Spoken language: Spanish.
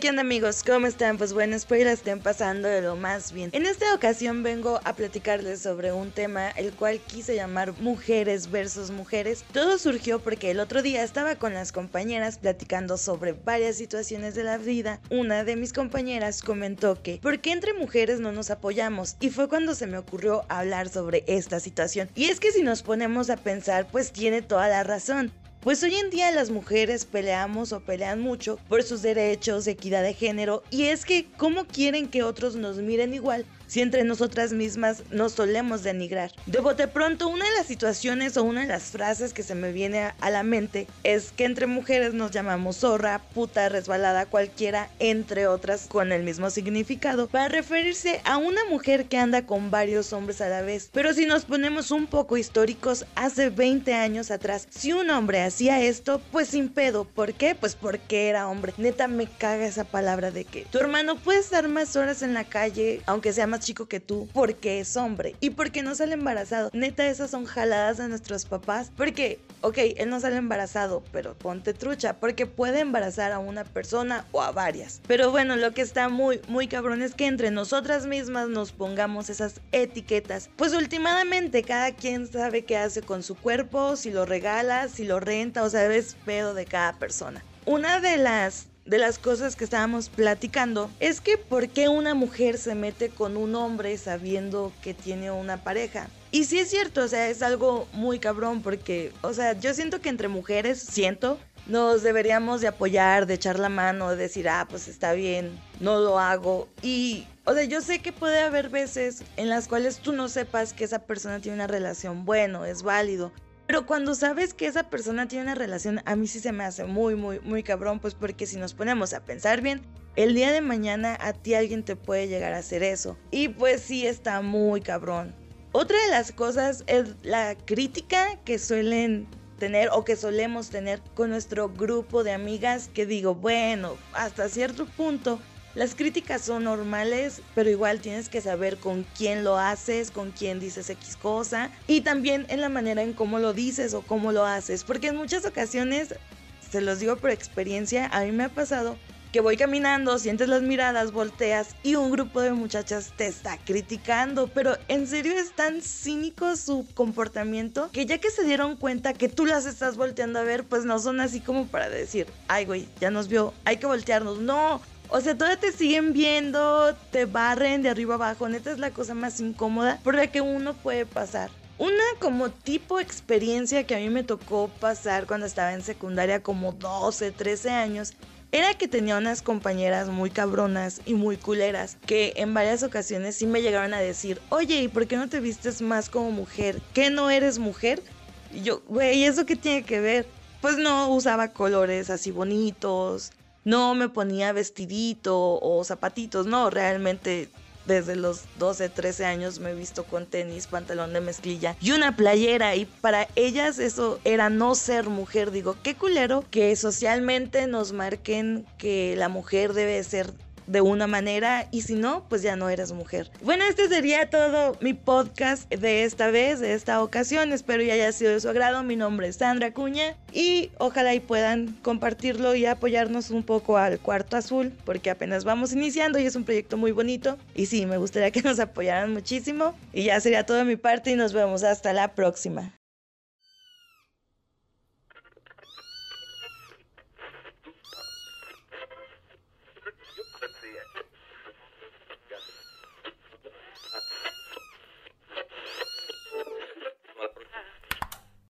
¿qué onda amigos? ¿Cómo están? Pues bueno, espero que la estén pasando de lo más bien. En esta ocasión vengo a platicarles sobre un tema el cual quise llamar mujeres versus mujeres. Todo surgió porque el otro día estaba con las compañeras platicando sobre varias situaciones de la vida. Una de mis compañeras comentó que ¿por qué entre mujeres no nos apoyamos? Y fue cuando se me ocurrió hablar sobre esta situación. Y es que si nos ponemos a pensar, pues tiene toda la razón. Pues hoy en día las mujeres peleamos o pelean mucho por sus derechos, equidad de género, y es que ¿cómo quieren que otros nos miren igual si entre nosotras mismas nos solemos denigrar. De bote pronto, una de las situaciones o una de las frases que se me viene a la mente es que entre mujeres nos llamamos zorra, puta, resbalada, cualquiera, entre otras con el mismo significado, para referirse a una mujer que anda con varios hombres a la vez. Pero si nos ponemos un poco históricos, hace 20 años atrás, si un hombre hacía esto, pues sin pedo. ¿Por qué? Pues porque era hombre. Neta me caga esa palabra de que tu hermano puede estar más horas en la calle, aunque sea más chico que tú porque es hombre y porque no sale embarazado. Neta, esas son jaladas de nuestros papás. Porque, ok, él no sale embarazado, pero ponte trucha, porque puede embarazar a una persona o a varias. Pero bueno, lo que está muy, muy cabrón es que entre nosotras mismas nos pongamos esas etiquetas. Pues últimamente cada quien sabe qué hace con su cuerpo, si lo regala, si lo renta, o sea, es pedo de cada persona. Una de las de las cosas que estábamos platicando es que por qué una mujer se mete con un hombre sabiendo que tiene una pareja. Y sí es cierto, o sea, es algo muy cabrón porque, o sea, yo siento que entre mujeres, siento, nos deberíamos de apoyar, de echar la mano, de decir, ah, pues está bien, no lo hago. Y, o sea, yo sé que puede haber veces en las cuales tú no sepas que esa persona tiene una relación, bueno, es válido. Pero cuando sabes que esa persona tiene una relación, a mí sí se me hace muy, muy, muy cabrón, pues porque si nos ponemos a pensar bien, el día de mañana a ti alguien te puede llegar a hacer eso. Y pues sí está muy cabrón. Otra de las cosas es la crítica que suelen tener o que solemos tener con nuestro grupo de amigas que digo, bueno, hasta cierto punto las críticas son normales, pero igual tienes que saber con quién lo haces, con quién dices X cosa y también en la manera en cómo lo dices o cómo lo haces, porque en muchas ocasiones, se los digo por experiencia, a mí me ha pasado que voy caminando, sientes las miradas, volteas y un grupo de muchachas te está criticando, pero en serio es tan cínico su comportamiento que ya que se dieron cuenta que tú las estás volteando a ver, pues no son así como para decir, ay güey, ya nos vio, hay que voltearnos, no, o sea, todavía te siguen viendo, te barren de arriba abajo. Neta es la cosa más incómoda por la que uno puede pasar. Una como tipo experiencia que a mí me tocó pasar cuando estaba en secundaria como 12, 13 años era que tenía unas compañeras muy cabronas y muy culeras que en varias ocasiones sí me llegaron a decir, oye, ¿y por qué no te vistes más como mujer? ¿Qué no eres mujer? Y yo, güey, ¿eso qué tiene que ver? Pues no usaba colores así bonitos, no me ponía vestidito o zapatitos, no, realmente desde los 12, 13 años me he visto con tenis, pantalón de mezclilla y una playera y para ellas eso era no ser mujer. Digo, qué culero que socialmente nos marquen que la mujer debe ser de una manera y si no, pues ya no eres mujer. Bueno, este sería todo mi podcast de esta vez, de esta ocasión. Espero ya haya sido de su agrado. Mi nombre es Sandra Cuña y ojalá y puedan compartirlo y apoyarnos un poco al Cuarto Azul porque apenas vamos iniciando y es un proyecto muy bonito. Y sí, me gustaría que nos apoyaran muchísimo. Y ya sería todo de mi parte y nos vemos hasta la próxima. see it.